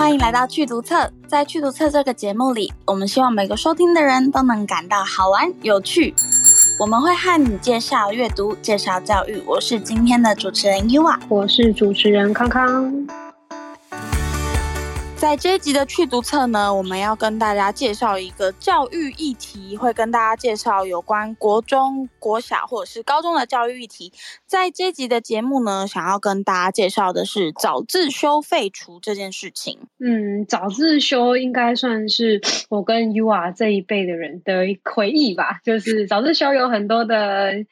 欢迎来到趣读册，在趣读册这个节目里，我们希望每个收听的人都能感到好玩有趣。我们会和你介绍阅读，介绍教育。我是今天的主持人 Yua，我是主持人康康。在这一集的趣读册呢，我们要跟大家介绍一个教育议题，会跟大家介绍有关国中、国小或者是高中的教育议题。在这一集的节目呢，想要跟大家介绍的是早自修废除这件事情。嗯，早自修应该算是我跟 Yua 这一辈的人的回忆吧，就是早自修有很多的。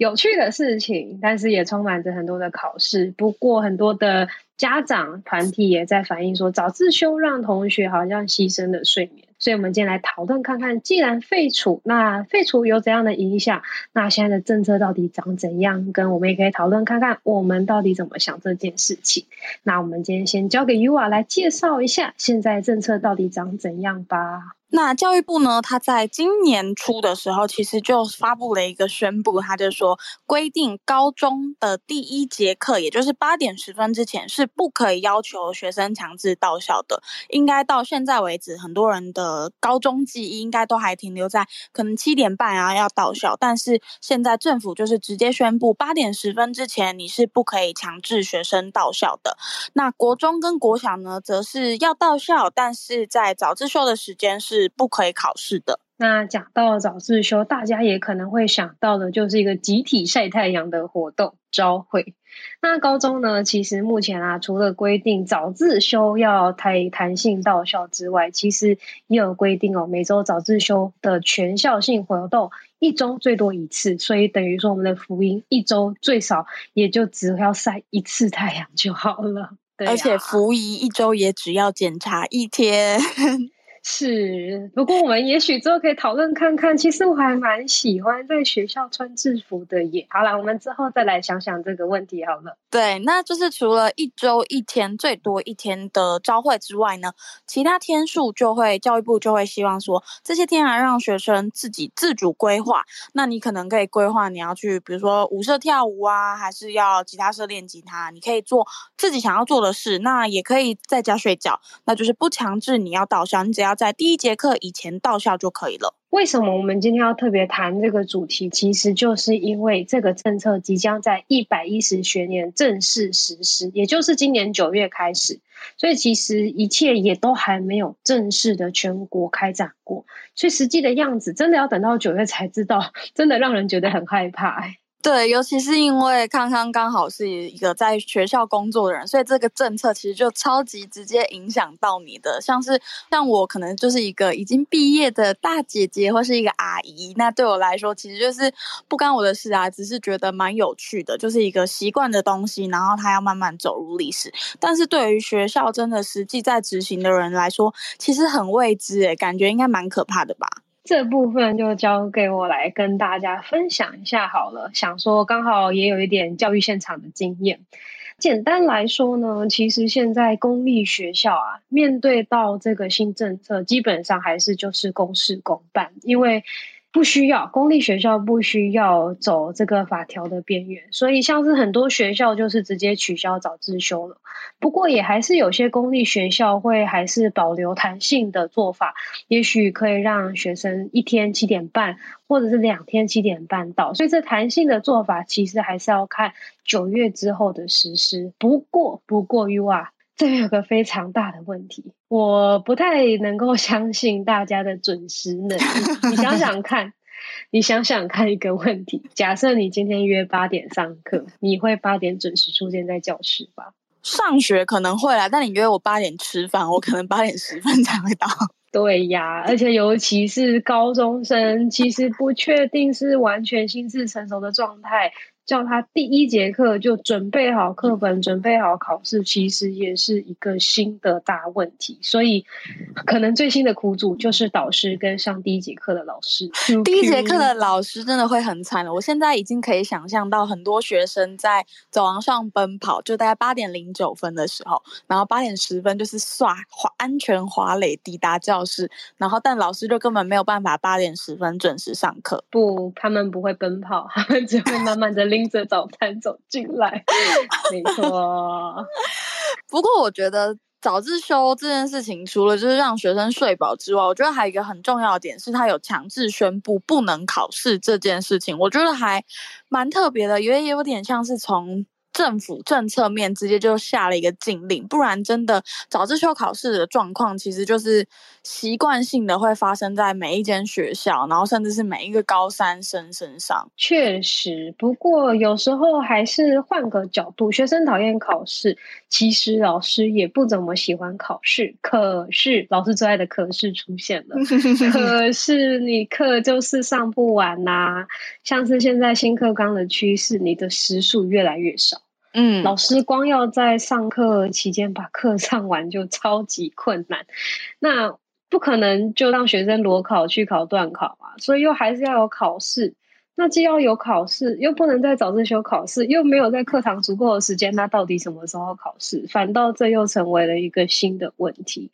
有趣的事情，但是也充满着很多的考试。不过，很多的家长团体也在反映说，早自修让同学好像牺牲了睡眠。所以，我们今天来讨论看看，既然废除，那废除有怎样的影响？那现在的政策到底长怎样？跟我们也可以讨论看看，我们到底怎么想这件事情。那我们今天先交给 Yua 来介绍一下，现在政策到底长怎样吧。那教育部呢，他在今年初的时候，其实就发布了一个宣布，他就说规定高中的第一节课，也就是八点十分之前，是不可以要求学生强制到校的。应该到现在为止，很多人的高中记忆应该都还停留在可能七点半啊要到校，但是现在政府就是直接宣布，八点十分之前你是不可以强制学生到校的。那国中跟国小呢，则是要到校，但是在早自修的时间是。是不可以考试的。那讲到早自修，大家也可能会想到的，就是一个集体晒太阳的活动——朝会。那高中呢，其实目前啊，除了规定早自修要弹弹性到校之外，其实也有规定哦，每周早自修的全校性活动一周最多一次，所以等于说我们的福音一周最少也就只要晒一次太阳就好了。对啊，而且福仪一周也只要检查一天。是，不过我们也许之后可以讨论看看。其实我还蛮喜欢在学校穿制服的耶。好啦，我们之后再来想想这个问题好了。对，那就是除了一周一天最多一天的朝会之外呢，其他天数就会教育部就会希望说，这些天还让学生自己自主规划。那你可能可以规划你要去，比如说舞社跳舞啊，还是要吉他社练吉他，你可以做自己想要做的事。那也可以在家睡觉，那就是不强制你要到校，你只要。要在第一节课以前到校就可以了。为什么我们今天要特别谈这个主题？其实就是因为这个政策即将在一百一十学年正式实施，也就是今年九月开始。所以其实一切也都还没有正式的全国开展过，所以实际的样子真的要等到九月才知道，真的让人觉得很害怕。对，尤其是因为康康刚好是一个在学校工作的人，所以这个政策其实就超级直接影响到你的。像是像我可能就是一个已经毕业的大姐姐或是一个阿姨，那对我来说其实就是不干我的事啊，只是觉得蛮有趣的，就是一个习惯的东西，然后它要慢慢走入历史。但是对于学校真的实际在执行的人来说，其实很未知诶，感觉应该蛮可怕的吧。这部分就交给我来跟大家分享一下好了。想说刚好也有一点教育现场的经验。简单来说呢，其实现在公立学校啊，面对到这个新政策，基本上还是就是公事公办，因为。不需要，公立学校不需要走这个法条的边缘，所以像是很多学校就是直接取消早自修了。不过也还是有些公立学校会还是保留弹性的做法，也许可以让学生一天七点半，或者是两天七点半到。所以这弹性的做法其实还是要看九月之后的实施。不过，不过 Yua。这边有个非常大的问题，我不太能够 相信大家的准时能力。你想想看，你想想看一个问题：假设你今天约八点上课，你会八点准时出现在教室吧？上学可能会啦，但你约我八点吃饭，我可能八点十分才会到。对呀，而且尤其是高中生，其实不确定是完全心智成熟的状态。叫他第一节课就准备好课本，准备好考试，其实也是一个新的大问题。所以，可能最新的苦主就是导师跟上第一节课的老师。第一节课的老师真的会很惨了。我现在已经可以想象到很多学生在走廊上奔跑，就大概八点零九分的时候，然后八点十分就是刷滑安全滑垒抵达教室，然后但老师就根本没有办法八点十分准时上课。不，他们不会奔跑，他们只会慢慢的领。拎着早餐走进来，没错。不过我觉得早自修这件事情，除了就是让学生睡饱之外，我觉得还有一个很重要的点是，他有强制宣布不能考试这件事情，我觉得还蛮特别的，因为有点像是从。政府政策面直接就下了一个禁令，不然真的早自修考试的状况，其实就是习惯性的会发生在每一间学校，然后甚至是每一个高三生身上。确实，不过有时候还是换个角度，学生讨厌考试，其实老师也不怎么喜欢考试。可是老师最爱的可是出现了，可是你课就是上不完呐、啊，像是现在新课纲的趋势，你的时数越来越少。嗯，老师光要在上课期间把课上完就超级困难，那不可能就让学生裸考去考段考啊，所以又还是要有考试。那既要有考试，又不能在早自修考试，又没有在课堂足够的时间，那到底什么时候考试？反倒这又成为了一个新的问题。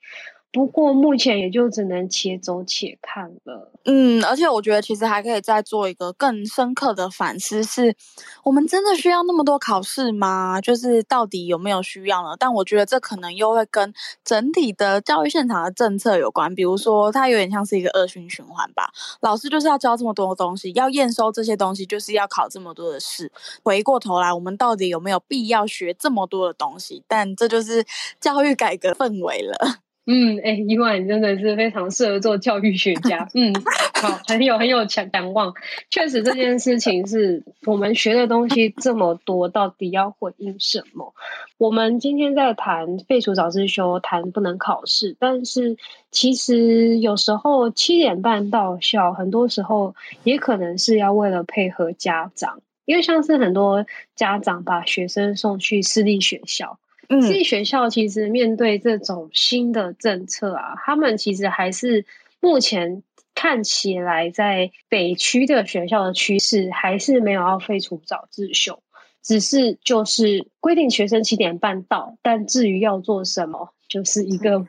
不过目前也就只能且走且看了。嗯，而且我觉得其实还可以再做一个更深刻的反思是，我们真的需要那么多考试吗？就是到底有没有需要呢？但我觉得这可能又会跟整体的教育现场的政策有关。比如说，它有点像是一个恶性循环吧。老师就是要教这么多东西，要验收这些东西，就是要考这么多的试。回过头来，我们到底有没有必要学这么多的东西？但这就是教育改革氛围了。嗯，哎、欸，伊娃，你真的是非常适合做教育学家。嗯，好，很有很有强展望。确实，这件事情是我们学的东西这么多，到底要回应什么？我们今天在谈废除早自修，谈不能考试，但是其实有时候七点半到校，很多时候也可能是要为了配合家长，因为像是很多家长把学生送去私立学校。私立学校其实面对这种新的政策啊，他们其实还是目前看起来在北区的学校的趋势，还是没有要废除早自修，只是就是规定学生七点半到，但至于要做什么，就是一个。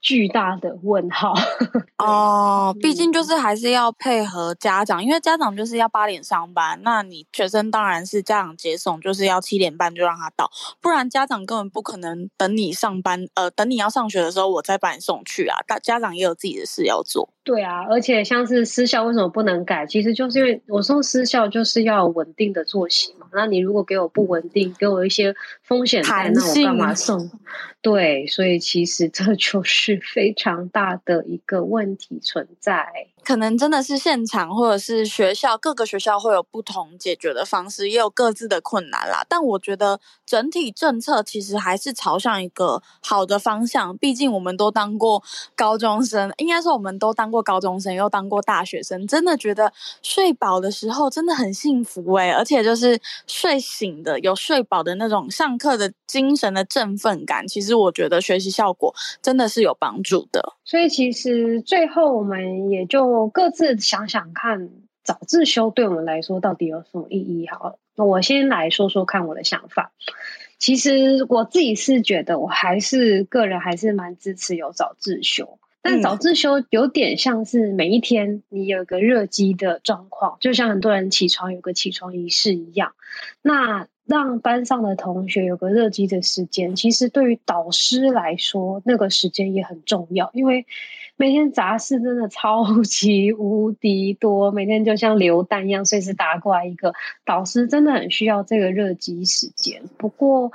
巨大的问号 哦，毕竟就是还是要配合家长，因为家长就是要八点上班，那你学生当然是家长接送，就是要七点半就让他到，不然家长根本不可能等你上班，呃，等你要上学的时候我再把你送去啊，大家长也有自己的事要做。对啊，而且像是私校为什么不能改？其实就是因为我送私校就是要稳定的作息嘛。那你如果给我不稳定，给我一些风险在，那我干嘛送？对，所以其实这就是非常大的一个问题存在。可能真的是现场或者是学校，各个学校会有不同解决的方式，也有各自的困难啦。但我觉得整体政策其实还是朝向一个好的方向。毕竟我们都当过高中生，应该说我们都当过高中生，又当过大学生，真的觉得睡饱的时候真的很幸福诶、而且就是睡醒的有睡饱的那种上课的精神的振奋感，其实我觉得学习效果真的是有帮助的。所以其实最后我们也就。各自想想看，早自修对我们来说到底有什么意义？好了，那我先来说说看我的想法。其实我自己是觉得，我还是个人还是蛮支持有早自修。但早自修有点像是每一天你有个热机的状况，就像很多人起床有个起床仪式一样。那让班上的同学有个热机的时间，其实对于导师来说，那个时间也很重要，因为。每天杂事真的超级无敌多，每天就像流弹一样，随时打过来一个。导师真的很需要这个热机时间。不过，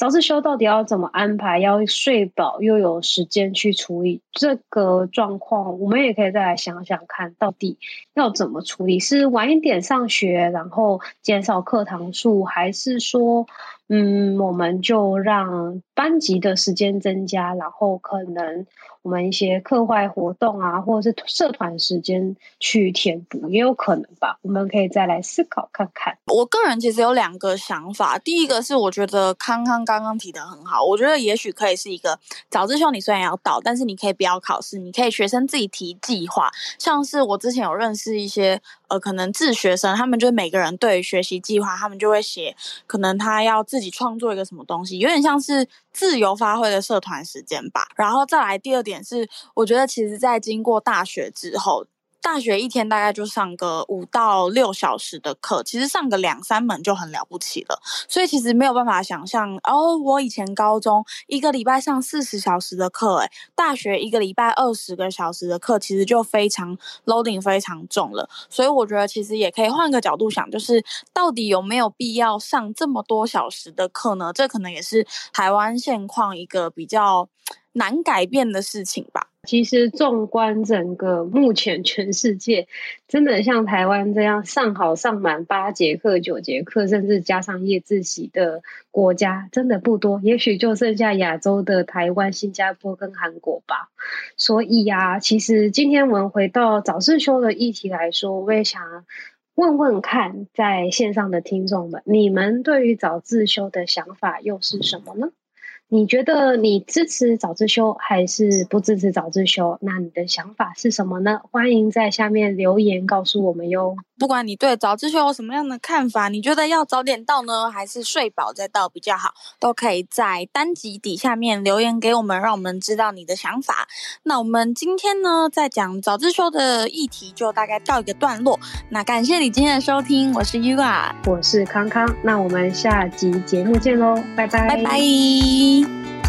早自修到底要怎么安排？要睡饱又有时间去处理这个状况，我们也可以再来想想看，到底要怎么处理？是晚一点上学，然后减少课堂数，还是说，嗯，我们就让班级的时间增加，然后可能。我们一些课外活动啊，或者是社团时间去填补，也有可能吧。我们可以再来思考看看。我个人其实有两个想法，第一个是我觉得康康刚刚提的很好，我觉得也许可以是一个早自修，你虽然要到，但是你可以不要考试，你可以学生自己提计划。像是我之前有认识一些呃，可能自学生，他们就每个人对于学习计划，他们就会写，可能他要自自己创作一个什么东西，有点像是自由发挥的社团时间吧。然后再来第二。点是，我觉得其实，在经过大学之后，大学一天大概就上个五到六小时的课，其实上个两三门就很了不起了。所以其实没有办法想象，哦，我以前高中一个礼拜上四十小时的课，诶，大学一个礼拜二十个小时的课，其实就非常 loading 非常重了。所以我觉得其实也可以换个角度想，就是到底有没有必要上这么多小时的课呢？这可能也是台湾现况一个比较难改变的事情吧。其实，纵观整个目前全世界，真的像台湾这样上好上满八节课、九节课，甚至加上夜自习的国家，真的不多。也许就剩下亚洲的台湾、新加坡跟韩国吧。所以呀、啊，其实今天我们回到早自修的议题来说，我也想问问看，在线上的听众们，你们对于早自修的想法又是什么呢？你觉得你支持早自修还是不支持早自修？那你的想法是什么呢？欢迎在下面留言告诉我们哟。不管你对早自修有什么样的看法，你觉得要早点到呢，还是睡饱再到比较好？都可以在单集底下面留言给我们，让我们知道你的想法。那我们今天呢，在讲早自修的议题就大概到一个段落。那感谢你今天的收听，我是 Yua，我是康康。那我们下集节目见喽，拜拜，拜拜。い。